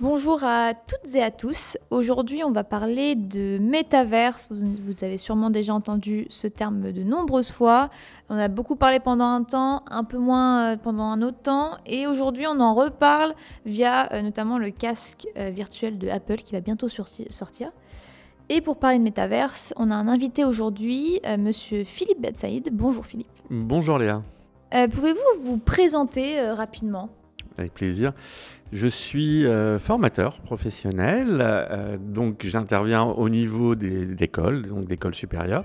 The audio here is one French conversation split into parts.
Bonjour à toutes et à tous. Aujourd'hui, on va parler de métaverse. Vous, vous, avez sûrement déjà entendu ce terme de nombreuses fois. On a beaucoup parlé pendant un temps, un peu moins euh, pendant un autre temps. Et aujourd'hui, on en reparle via euh, notamment le casque euh, virtuel de Apple qui va bientôt sortir. Et pour parler de métaverse, on a un invité aujourd'hui, monsieur Philippe Betsaïd. Bonjour Philippe. Bonjour Léa. Pouvez-vous vous présenter rapidement? Avec plaisir. Je suis euh, formateur professionnel, euh, donc j'interviens au niveau des écoles, donc d'écoles supérieures,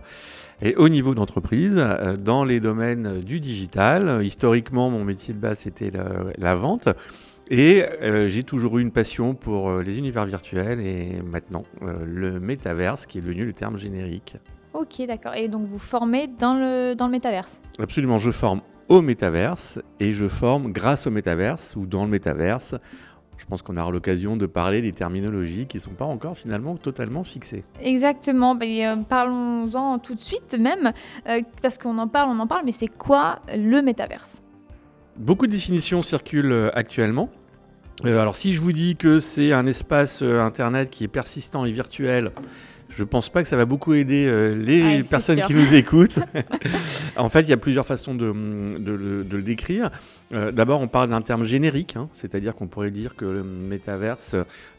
et au niveau d'entreprise, euh, dans les domaines du digital. Historiquement, mon métier de base, c'était la, vente. Et j'ai toujours eu une passion pour les univers virtuels et maintenant le métaverse qui est devenu le terme générique. Ok, d'accord. Et donc vous formez dans le, dans le métaverse? Absolument, je forme au métaverse et je forme grâce au métaverse ou dans le métaverse. Je pense qu'on aura l'occasion de parler des terminologies qui ne sont pas encore finalement totalement fixées. Exactement, ben, euh, parlons-en tout de suite même, euh, parce qu'on en parle, on en parle, mais c'est quoi le métaverse? Beaucoup de définitions circulent euh, actuellement. alors si je vous dis que c'est un espace Internet qui est persistant et virtuel, je pense pas que ça va beaucoup aider euh, les ah, personnes qui nous écoutent. en fait, il y a plusieurs façons de, le, décrire. Euh, d'abord, on parle d'un terme générique, hein, c'est-à-dire qu'on pourrait dire que le métaverse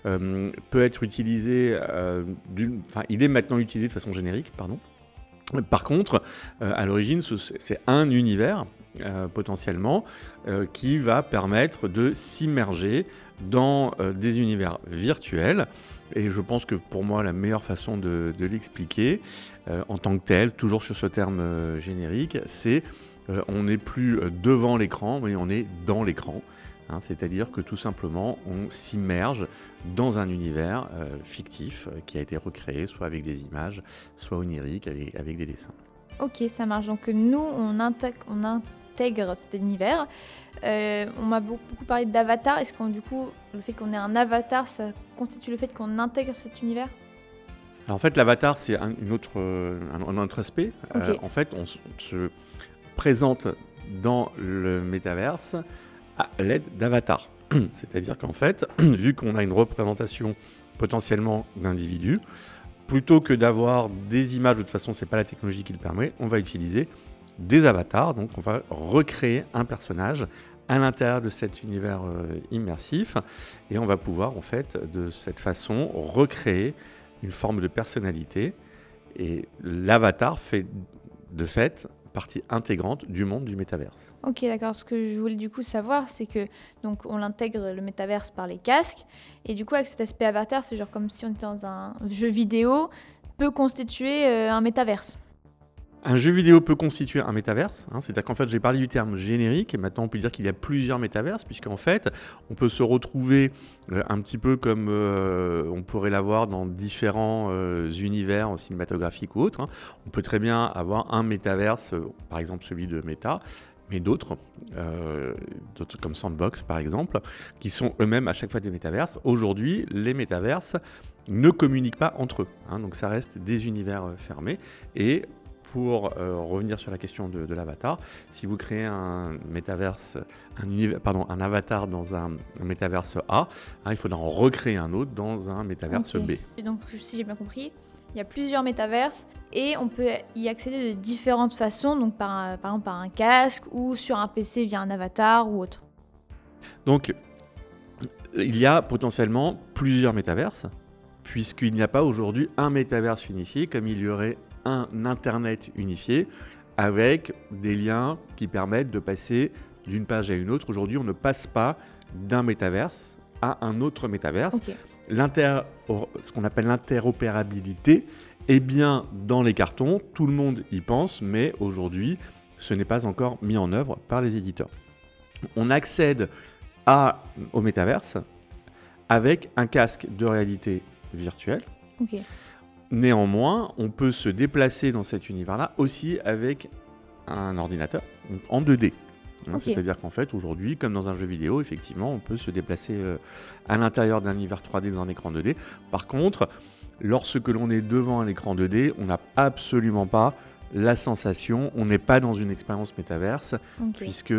euh, peut être utilisé, enfin, il est maintenant utilisé de façon générique, pardon. Par contre, à l'origine, c'est un univers potentiellement qui va permettre de s'immerger dans des univers virtuels et je pense que pour moi, la meilleure façon de, l'expliquer, euh, en tant que tel, toujours sur ce terme euh, générique, c'est euh, on n'est plus devant l'écran, mais on est dans l'écran. Hein. C'est-à-dire que tout simplement, on s'immerge dans un univers fictif qui a été recréé, soit avec des images, soit onirique, avec, des dessins. Ok, ça marche. Donc nous, on, on intègre cet univers. Euh, on m'a beaucoup, parlé d'avatar. Est-ce qu'on du coup, le fait qu'on ait un avatar, ça constitue le fait qu'on intègre cet univers? En fait, l'avatar, c'est un, une autre, un, autre aspect. Euh, en fait, on, se présente dans le métaverse à l'aide d'avatar. C'est-à-dire qu'en fait, vu qu'on a une représentation potentiellement d'individus, plutôt que d'avoir des images, de toute façon, c'est pas la technologie qui le permet, on va utiliser des avatars. Donc, on va recréer un personnage à l'intérieur de cet univers euh, immersif et on va pouvoir, en fait, de cette façon, recréer une forme de personnalité. Et l'avatar fait de fait partie intégrante du monde du métaverse. Ok, d'accord. Ce que je voulais du coup savoir, c'est que donc on l'intègre le métaverse par les casques, et du coup avec cet aspect avatar, c'est genre comme si on était dans un jeu vidéo, peut constituer euh, un métaverse. Un jeu vidéo peut constituer un métaverse, hein, c'est-à-dire qu'en fait j'ai parlé du terme générique et maintenant on peut dire qu'il y a plusieurs métaverses puisqu'en fait on peut se retrouver euh, un petit peu comme euh, on pourrait l'avoir dans différents euh, univers cinématographiques ou autres. Hein. On peut très bien avoir un métaverse, par exemple celui de Meta, mais d'autres, comme Sandbox par exemple, qui sont eux-mêmes à chaque fois des métaverses. Aujourd'hui, les métaverses ne communiquent pas entre eux, hein, donc ça reste des univers fermés et pour euh, revenir sur la question de, l'avatar, si vous créez un métaverse, un, pardon, un avatar dans un, métaverse A, hein, il faudra en recréer un autre dans un métaverse B. Et donc, si j'ai bien compris, il y a plusieurs métaverses et on peut y accéder de différentes façons, donc par, par exemple par un casque ou sur un PC via un avatar ou autre. Donc, il y a potentiellement plusieurs métaverses, puisqu'il n'y a pas aujourd'hui un métaverse unifié comme il y aurait un Internet unifié avec des liens qui permettent de passer d'une page à une autre. Aujourd'hui, on ne passe pas d'un métaverse à un autre métaverse. Ce qu'on appelle l'interopérabilité est bien dans les cartons, tout le monde y pense, mais aujourd'hui, ce n'est pas encore mis en œuvre par les éditeurs. On accède à, au métaverse avec un casque de réalité virtuelle. Néanmoins, on peut se déplacer dans cet univers-là aussi avec un ordinateur en 2D. Hein, c'est-à-dire qu'en fait, aujourd'hui, comme dans un jeu vidéo, effectivement, on peut se déplacer euh, à l'intérieur d'un univers 3D dans un écran 2D. Par contre, lorsque l'on est devant un écran 2D, on n'a absolument pas la sensation, on n'est pas dans une expérience métaverse, puisque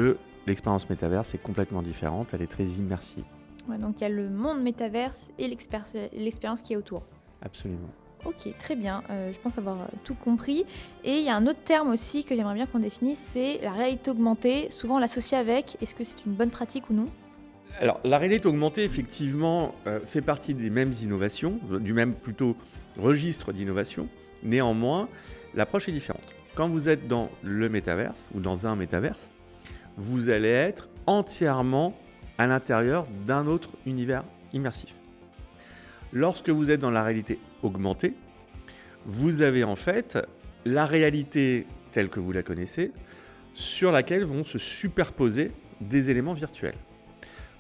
l'expérience métaverse est complètement différente, elle est très immersive. donc il y a le monde métaverse et l'expérience qui est autour. Absolument. Ok, très bien. Euh, je pense avoir tout compris. Et il y a un autre terme aussi que j'aimerais bien qu'on définisse, c'est la réalité augmentée, souvent l'associer avec. Est-ce que c'est une bonne pratique ou non? Alors, la réalité augmentée, effectivement, euh, fait partie des mêmes innovations, du même plutôt registre d'innovation. Néanmoins, l'approche est différente. Quand vous êtes dans le métaverse ou dans un métaverse, vous allez être entièrement à l'intérieur d'un autre univers immersif. Lorsque vous êtes dans la réalité augmentée, vous avez en fait la réalité telle que vous la connaissez, sur laquelle vont se superposer des éléments virtuels.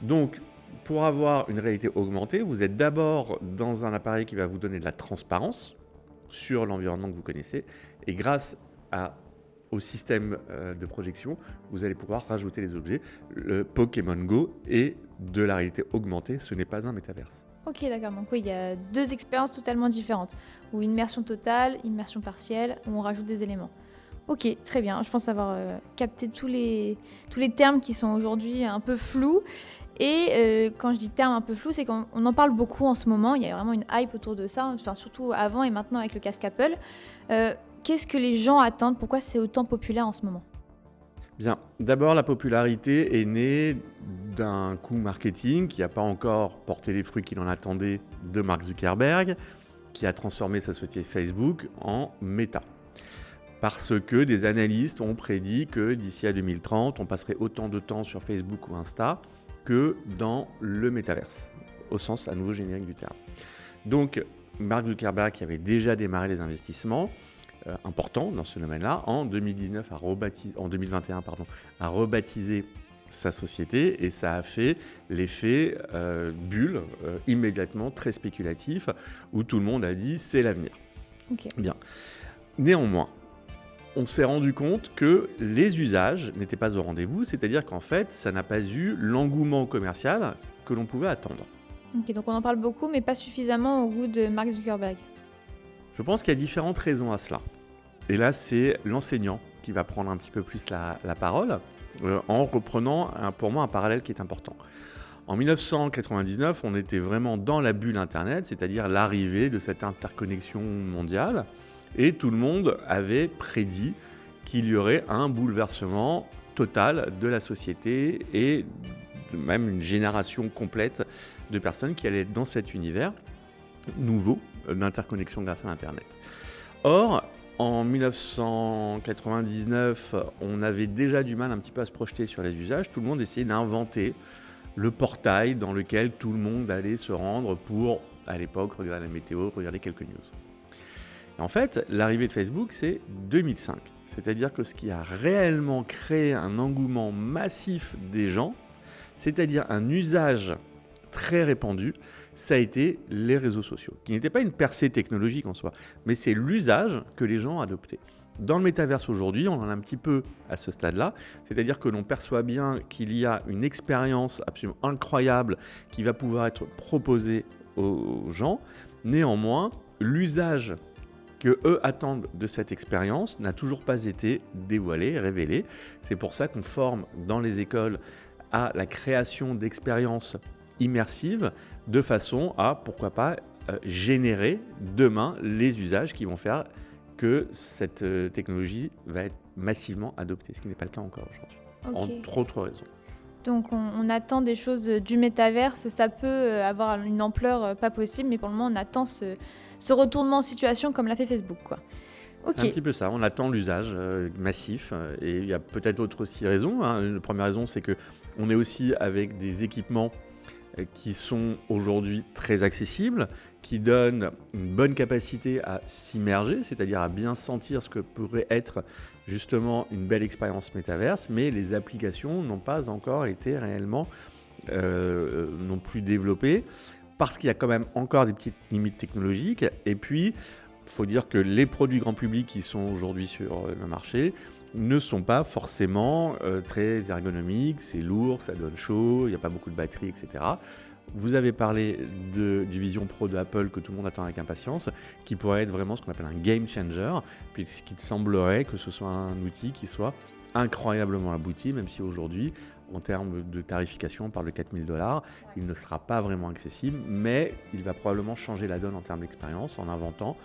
Donc, pour avoir une réalité augmentée, vous êtes d'abord dans un appareil qui va vous donner de la transparence sur l'environnement que vous connaissez, et grâce au système euh, de projection, vous allez pouvoir rajouter les objets. Le Pokémon Go est de la réalité augmentée, ce n'est pas un métaverse. Ok, d'accord. Donc oui, il y a deux expériences totalement différentes. Ou immersion totale, immersion partielle, où on rajoute des éléments. Ok, très bien. Je pense avoir euh, capté tous les, termes qui sont aujourd'hui un peu flous. Et euh, quand je dis termes un peu flous, c'est qu'on en parle beaucoup en ce moment. Il y a vraiment une hype autour de ça, enfin, surtout avant et maintenant avec le casque Apple. Euh, qu'est-ce que les gens attendent? Pourquoi c'est autant populaire en ce moment? Bien, d'abord la popularité est née d'un coup marketing qui n'a pas encore porté les fruits qu'il en attendait de Mark Zuckerberg, qui a transformé sa société Facebook en Meta. Parce que des analystes ont prédit que d'ici à 2030, on passerait autant de temps sur Facebook ou Insta que dans le métaverse, au sens à nouveau générique du terme. Donc, Mark Zuckerberg, qui avait déjà démarré les investissements, euh, important dans ce domaine-là. En 2019, a en 2021, pardon, a rebaptisé sa société et ça a fait l'effet euh, bulle euh, immédiatement très spéculatif où tout le monde a dit c'est l'avenir. Bien. Néanmoins, on s'est rendu compte que les usages n'étaient pas au rendez-vous, c'est-à-dire qu'en fait, ça n'a pas eu l'engouement commercial que l'on pouvait attendre. Ok, donc on en parle beaucoup, mais pas suffisamment au goût de Mark Zuckerberg. Je pense qu'il y a différentes raisons à cela. Et là, c'est l'enseignant qui va prendre un petit peu plus la, parole euh, en reprenant pour moi un parallèle qui est important. En 1999, on était vraiment dans la bulle Internet, c'est-à-dire l'arrivée de cette interconnexion mondiale, et tout le monde avait prédit qu'il y aurait un bouleversement total de la société et même une génération complète de personnes qui allaient être dans cet univers nouveau d'interconnexion grâce à Internet. Or, en 1999, on avait déjà du mal un petit peu à se projeter sur les usages. Tout le monde essayait d'inventer le portail dans lequel tout le monde allait se rendre pour, à l'époque, regarder la météo, regarder quelques news. en fait, l'arrivée de Facebook, c'est 2005. C'est-à-dire que ce qui a réellement créé un engouement massif des gens, c'est-à-dire un usage très répandu, ça a été les réseaux sociaux, qui n'était pas une percée technologique en soi, mais c'est l'usage que les gens adopté. Dans le métaverse aujourd'hui, on en a un petit peu à ce stade-là, c'est-à-dire que l'on perçoit bien qu'il y a une expérience absolument incroyable qui va pouvoir être proposée aux gens. Néanmoins, l'usage que eux attendent de cette expérience n'a toujours pas été dévoilé, révélé. C'est pour ça qu'on forme dans les écoles à la création d'expériences immersive de façon à, pourquoi pas, euh, générer demain les usages qui vont faire que cette euh, technologie va être massivement adoptée, ce qui n'est pas le cas encore aujourd'hui, entre autres raisons. Donc on, attend des choses du métaverse, ça peut euh, avoir une ampleur pas possible, mais pour le moment on attend ce, retournement en situation comme l'a fait Facebook. Quoi. C'est un petit peu ça, on attend l'usage massif et il y a peut-être autre aussi raisons. Hein. La première raison c'est que on est aussi avec des équipements qui sont aujourd'hui très accessibles, qui donnent une bonne capacité à s'immerger, c'est-à-dire à bien sentir ce que pourrait être justement une belle expérience métaverse, mais les applications n'ont pas encore été réellement euh, non plus développées, parce qu'il y a quand même encore des petites limites technologiques, et puis il faut dire que les produits grand public qui sont aujourd'hui sur le marché ne sont pas forcément euh, très ergonomiques, c'est lourd, ça donne chaud, il n'y a pas beaucoup de batterie, etc. Vous avez parlé de, du Vision Pro de Apple que tout le monde attend avec impatience, qui pourrait être vraiment ce qu'on appelle un game changer, puisqu'il semblerait que ce soit un outil qui soit incroyablement abouti, même si aujourd'hui en termes de tarification, on parle de 4000 dollars. Il ne sera pas vraiment accessible, mais il va probablement changer la donne en termes d'expérience en inventant,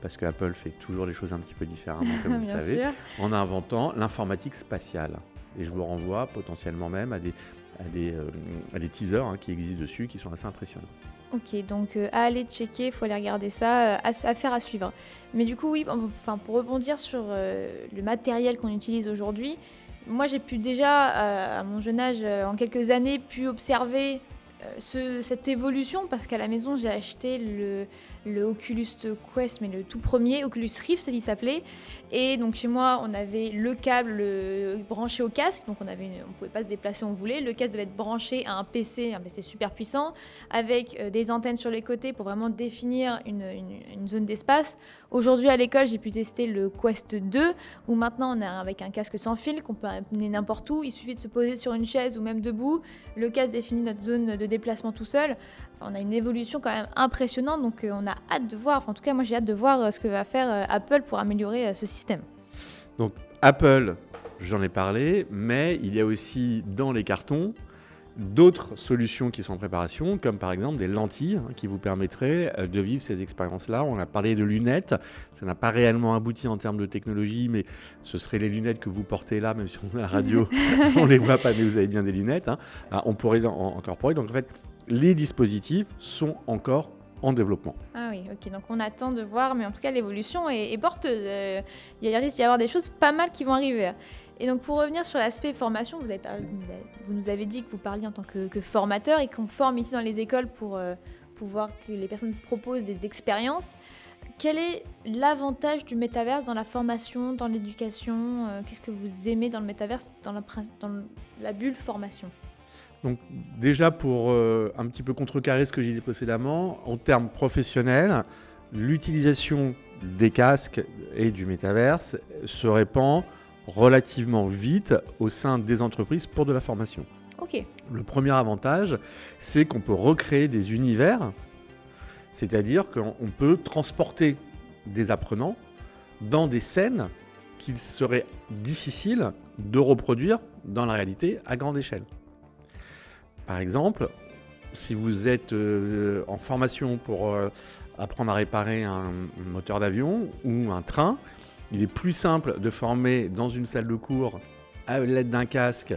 parce que Apple fait toujours les choses un petit peu différemment, comme vous le savez, en inventant l'informatique spatiale. Et je vous renvoie potentiellement même à des, à des, euh, des teasers hein, qui existent dessus, qui sont assez impressionnants. Ok, donc euh, à aller checker, il faut aller regarder ça, euh, à, faire à suivre. Mais du coup, oui, enfin, pour rebondir sur le matériel qu'on utilise aujourd'hui, moi j'ai pu déjà, à mon jeune âge, en quelques années, pu observer cette évolution parce qu'à la maison j'ai acheté le, le Oculus Quest, mais le tout premier, Oculus Rift, il s'appelait. Et donc chez moi, on avait le câble branché au casque, donc on on pouvait pas se déplacer on voulait. Le casque devait être branché à un PC, un PC super puissant, avec euh, des antennes sur les côtés pour vraiment définir une, une, zone d'espace. Aujourd'hui à l'école, j'ai pu tester le Quest 2, où maintenant on est avec un casque sans fil qu'on peut amener n'importe où. Il suffit de se poser sur une chaise ou même debout. Le casque définit notre zone de déplacement tout seul on a une évolution quand même impressionnante, donc euh, on a hâte de voir, en tout cas moi j'ai hâte de voir euh, ce que va faire euh, Apple pour améliorer ce système. Donc Apple, j'en ai parlé, mais il y a aussi dans les cartons d'autres solutions qui sont en préparation, comme par exemple des lentilles hein, qui vous permettraient de vivre ces expériences-là. On a parlé de lunettes, ça n'a pas réellement abouti en termes de technologie, mais ce seraient les lunettes que vous portez là, même si on à la radio, on ne les voit pas, mais vous avez bien des lunettes. Hein. Ah, on pourrait en incorporer. Donc en fait, les dispositifs sont encore en développement. Ah oui, ok. Donc on attend de voir, mais en tout cas l'évolution est, porteuse. Euh, il risque d'y avoir des choses pas mal qui vont arriver. Et donc pour revenir sur l'aspect formation, vous, nous avez dit que vous parliez en tant que, formateur et qu'on forme ici dans les écoles pour, euh, pouvoir que les personnes proposent des expériences. Quel est l'avantage du métaverse dans la formation, dans l'éducation? Euh, Qu'est-ce que vous aimez dans le métaverse, dans la bulle formation? Donc déjà pour euh, un petit peu contrecarrer ce que j'ai dit précédemment, en termes professionnels, l'utilisation des casques et du métaverse se répand relativement vite au sein des entreprises pour de la formation. Le premier avantage, c'est qu'on peut recréer des univers, c'est-à-dire qu'on peut transporter des apprenants dans des scènes qu'il serait difficile de reproduire dans la réalité à grande échelle. Par exemple, si vous êtes euh, en formation pour euh, apprendre à réparer un moteur d'avion ou un train, il est plus simple de former dans une salle de cours à l'aide d'un casque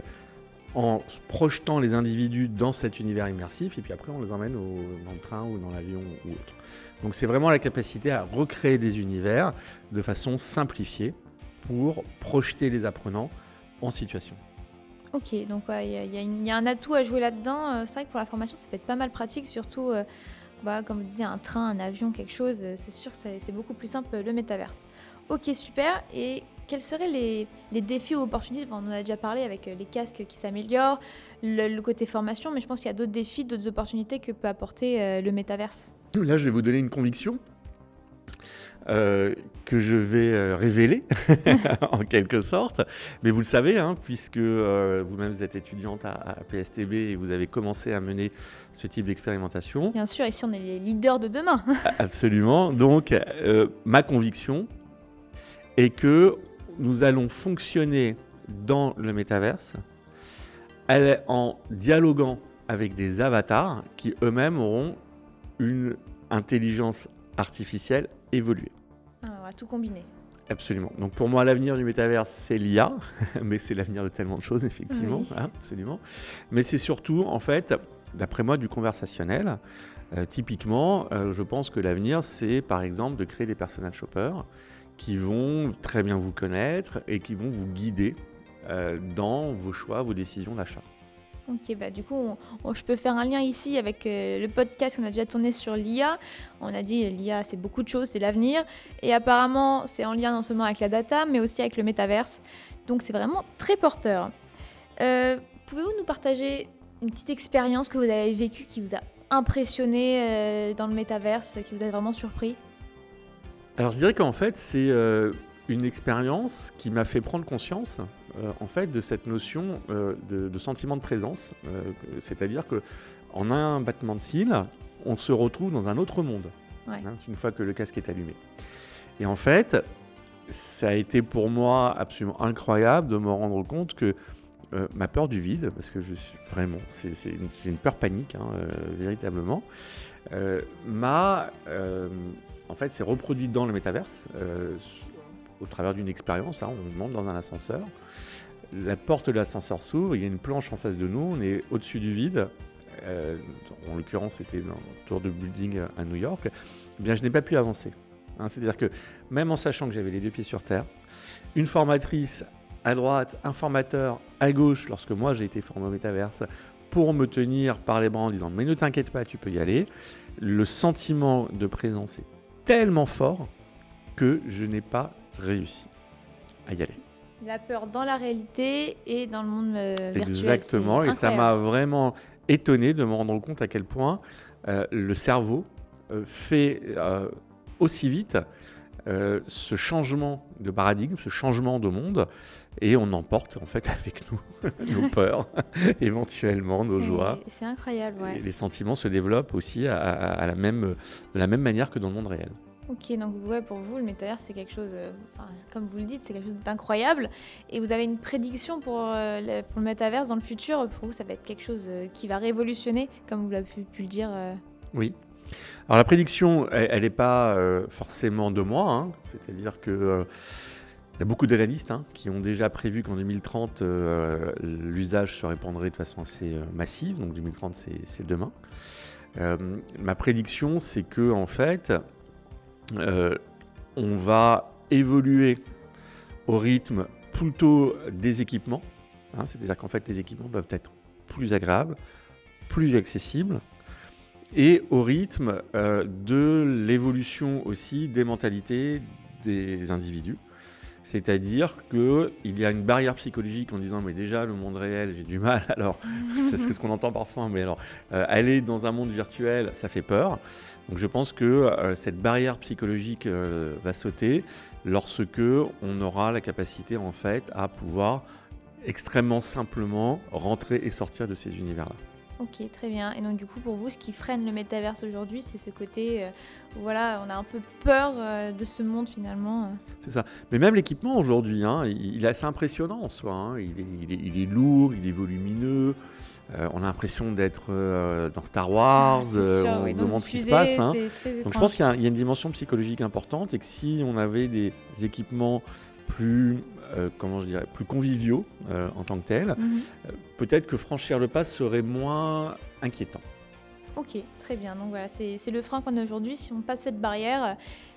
en projetant les individus dans cet univers immersif et puis après on les emmène dans le train ou dans l'avion ou autre. Donc c'est vraiment la capacité à recréer des univers de façon simplifiée pour projeter les apprenants en situation. Ok, donc il y, a un atout à jouer là-dedans. Euh, c'est vrai que pour la formation, ça peut être pas mal pratique, surtout, euh, bah, comme vous disiez, un train, un avion, quelque chose. Euh, c'est sûr que c'est beaucoup plus simple le métaverse. Ok, super. Et quels seraient les, défis ou opportunités? On en a déjà parlé avec les casques qui s'améliorent, le, côté formation, mais je pense qu'il y a d'autres défis, d'autres opportunités que peut apporter le métaverse. Là, je vais vous donner une conviction. Euh, que je vais euh, révéler en quelque sorte. Mais vous le savez, hein, puisque euh, vous-même vous êtes étudiante à, PSTB et vous avez commencé à mener ce type d'expérimentation. Bien sûr, ici on est les leaders de demain. Absolument. Donc ma conviction est que nous allons fonctionner dans le métaverse en dialoguant avec des avatars qui eux-mêmes auront une intelligence artificielle évoluer. Ah, on va tout combiner. Absolument. Donc pour moi, l'avenir du métavers, c'est l'IA, mais c'est l'avenir de tellement de choses, effectivement. Hein, absolument. Mais c'est surtout, en fait, d'après moi, du conversationnel. Euh, typiquement, euh, je pense que l'avenir, c'est par exemple de créer des personal shoppers qui vont très bien vous connaître et qui vont vous guider euh, dans vos choix, vos décisions d'achat. Bah du coup, je peux faire un lien ici avec euh, le podcast qu'on a déjà tourné sur l'IA. On a dit l'IA, c'est beaucoup de choses, c'est l'avenir. Et apparemment, c'est en lien non seulement avec la data, mais aussi avec le métaverse. Donc c'est vraiment très porteur. Euh, pouvez-vous nous partager une petite expérience que vous avez vécue qui vous a impressionné euh, dans le métaverse, qui vous a vraiment surpris? Alors je dirais qu'en fait, c'est une expérience qui m'a fait prendre conscience euh, en fait de cette notion euh, de, sentiment de présence, euh, c'est-à-dire que en un battement de cils, on se retrouve dans un autre monde hein, une fois que le casque est allumé. Et en fait, ça a été pour moi absolument incroyable de me rendre compte que ma peur du vide, parce que je suis vraiment, c'est une, une, peur panique, hein, véritablement, m'a, en fait, c'est reproduit dans le métaverse au travers d'une expérience. Hein, on monte dans un ascenseur, la porte de l'ascenseur s'ouvre, il y a une planche en face de nous, on est au-dessus du vide. en l'occurrence, c'était dans le tour de building à New York. Eh bien, je n'ai pas pu avancer. Hein, c'est-à-dire que même en sachant que j'avais les deux pieds sur terre, une formatrice à droite, un formateur à gauche, lorsque moi j'ai été formé au métaverse, pour me tenir par les bras en disant mais ne t'inquiète pas, tu peux y aller, le sentiment de présence est tellement fort que je n'ai pas réussi à y aller. La peur dans la réalité et dans le monde euh, virtuel. Exactement, et ça m'a vraiment étonné de me rendre compte à quel point euh, le cerveau euh, fait aussi vite ce changement de paradigme, ce changement de monde, et on emporte en fait avec nous nos peurs, éventuellement nos joies. C'est incroyable, ouais. Et les sentiments se développent aussi à, la même, de la même manière que dans le monde réel. Ok, donc ouais, pour vous, le métavers, c'est quelque chose, euh, comme vous le dites, c'est quelque chose d'incroyable. Et vous avez une prédiction pour, euh, le, pour le métaverse dans le futur Pour vous, ça va être quelque chose qui va révolutionner, comme vous l'avez pu, le dire Oui, alors la prédiction, elle n'est pas euh, forcément de moi, hein. c'est-à-dire que euh, y a beaucoup d'analystes hein, qui ont déjà prévu qu'en 2030, euh, l'usage se répandrait de façon assez massive, donc 2030 c'est demain. ma prédiction, c'est que en fait, on va évoluer au rythme plutôt des équipements, hein. c'est-à-dire qu'en fait les équipements doivent être plus agréables, plus accessibles, et au rythme euh, de l'évolution aussi des mentalités des individus. C'est-à-dire qu'il y a une barrière psychologique en disant mais déjà le monde réel j'ai du mal alors c'est ce qu'on entend parfois mais alors euh, aller dans un monde virtuel ça fait peur donc je pense que euh, cette barrière psychologique va sauter lorsque on aura la capacité en fait à pouvoir extrêmement simplement rentrer et sortir de ces univers là. Ok, très bien. Et donc du coup, pour vous, ce qui freine le métaverse aujourd'hui, c'est ce côté, euh, voilà, on a un peu peur euh, de ce monde finalement. Euh. C'est ça. Mais même l'équipement aujourd'hui, hein, il, est assez impressionnant en soi. Hein. Il, est, il, est, lourd, il est volumineux. on a l'impression d'être dans Star Wars. Ah, on se demande ce qui se passe. Hein. Donc je pense qu'il y, y, a une dimension psychologique importante et que si on avait des équipements plus euh, comment je dirais, plus conviviaux euh, en tant que tels, mhm. euh, peut-être que franchir le pas serait moins inquiétant. Ok, très bien. Donc voilà, c'est le frein qu'on a aujourd'hui. Si on passe cette barrière,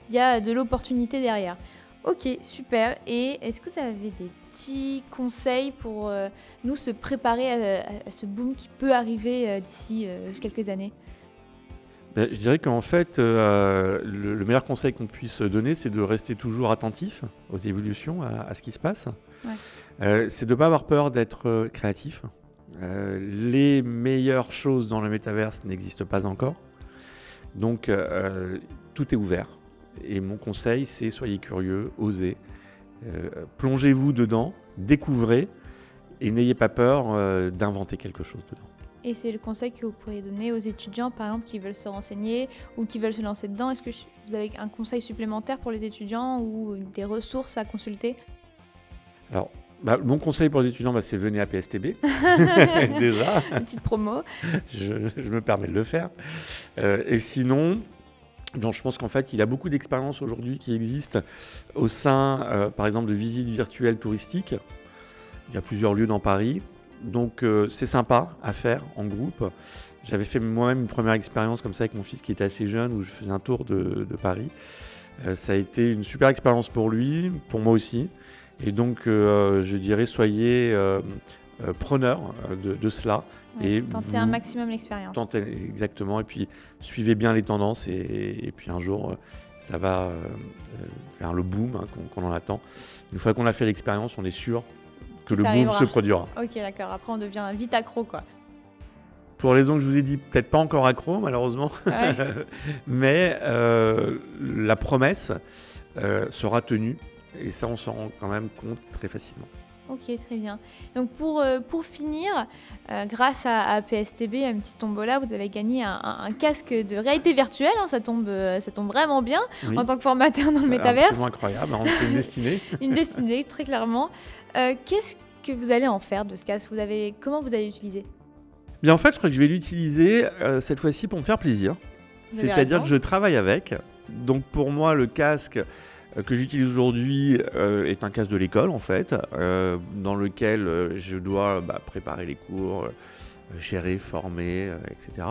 il y a de l'opportunité derrière. Ok, super. Et est-ce que vous avez des petits conseils pour nous se préparer à, ce boom qui peut arriver d'ici quelques années? Ben, je dirais qu'en fait, euh, le, meilleur conseil qu'on puisse donner, c'est de rester toujours attentif aux évolutions, à, ce qui se passe. Euh, c'est de ne pas avoir peur d'être euh, créatif. les meilleures choses dans le métaverse n'existent pas encore. Donc, tout est ouvert. Et mon conseil, c'est soyez curieux, osez. Plongez-vous dedans, découvrez et n'ayez pas peur d'inventer quelque chose dedans. Et c'est le conseil que vous pourriez donner aux étudiants, par exemple, qui veulent se renseigner ou qui veulent se lancer dedans. Est-ce que vous avez un conseil supplémentaire pour les étudiants ou des ressources à consulter? Alors, bah, mon conseil pour les étudiants, bah, c'est venez à PSTB. Déjà. Une petite promo. je, me permets de le faire. Euh, et sinon, donc, je pense qu'en fait, il y a beaucoup d'expériences aujourd'hui qui existent au sein, euh, par exemple, de visites virtuelles touristiques. Il y a plusieurs lieux dans Paris. Donc euh, c'est sympa à faire en groupe. J'avais fait moi-même une première expérience comme ça avec mon fils qui était assez jeune où je faisais un tour de, Paris. Euh, ça a été une super expérience pour lui, pour moi aussi. Et donc euh, je dirais soyez preneur de, cela. et tentez un maximum l'expérience. Tentez exactement et puis suivez bien les tendances et, puis un jour ça va faire le boom hein, qu'on en attend. Une fois qu'on a fait l'expérience, on est sûr que le boom se produira. Ok, d'accord. Après, on devient vite accro, quoi. Pour les raisons que je vous ai dit, peut-être pas encore accro, malheureusement. Mais euh, la promesse euh, sera tenue. Et ça, on s'en rend quand même compte très facilement. Ok, très bien. Donc pour, euh, pour finir, grâce à, PSTB, à une petite tombola, vous avez gagné un, casque de réalité virtuelle. Hein. ça, tombe, ça tombe vraiment bien en tant que formateur dans le métaverse. C'est incroyable, hein. c'est une destinée. une destinée, très clairement. Euh, qu'est-ce que vous allez en faire de ce casque? Vous avez, Comment vous allez l'utiliser? Bien, en fait, je crois que je vais l'utiliser euh, cette fois-ci pour me faire plaisir. C'est-à-dire que je travaille avec. Donc pour moi, le casque euh, que j'utilise aujourd'hui euh, est un casque de l'école, en fait, dans lequel je dois bah, préparer les cours, gérer, former, etc.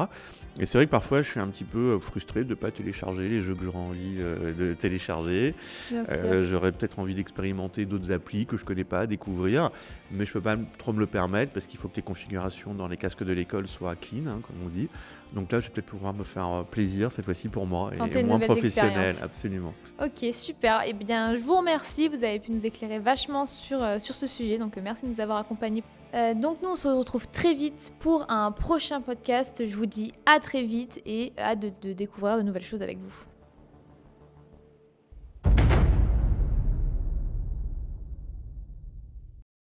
Et c'est vrai que parfois je suis un petit peu euh, frustré de ne pas télécharger les jeux que j'aurais envie euh, de télécharger. Euh, j'aurais peut-être envie d'expérimenter d'autres applis que je ne connais pas, découvrir, mais je ne peux pas trop me le permettre parce qu'il faut que les configurations dans les casques de l'école soient clean, hein, comme on dit. Donc là, je vais peut-être pouvoir me faire plaisir cette fois-ci pour moi et, moins professionnel, absolument. Ok, super. Eh bien, je vous remercie. Vous avez pu nous éclairer vachement sur, sur ce sujet, donc merci de nous avoir accompagnés. Donc nous, on se retrouve très vite pour un prochain podcast. Je vous dis à très vite et hâte de, de découvrir de nouvelles choses avec vous.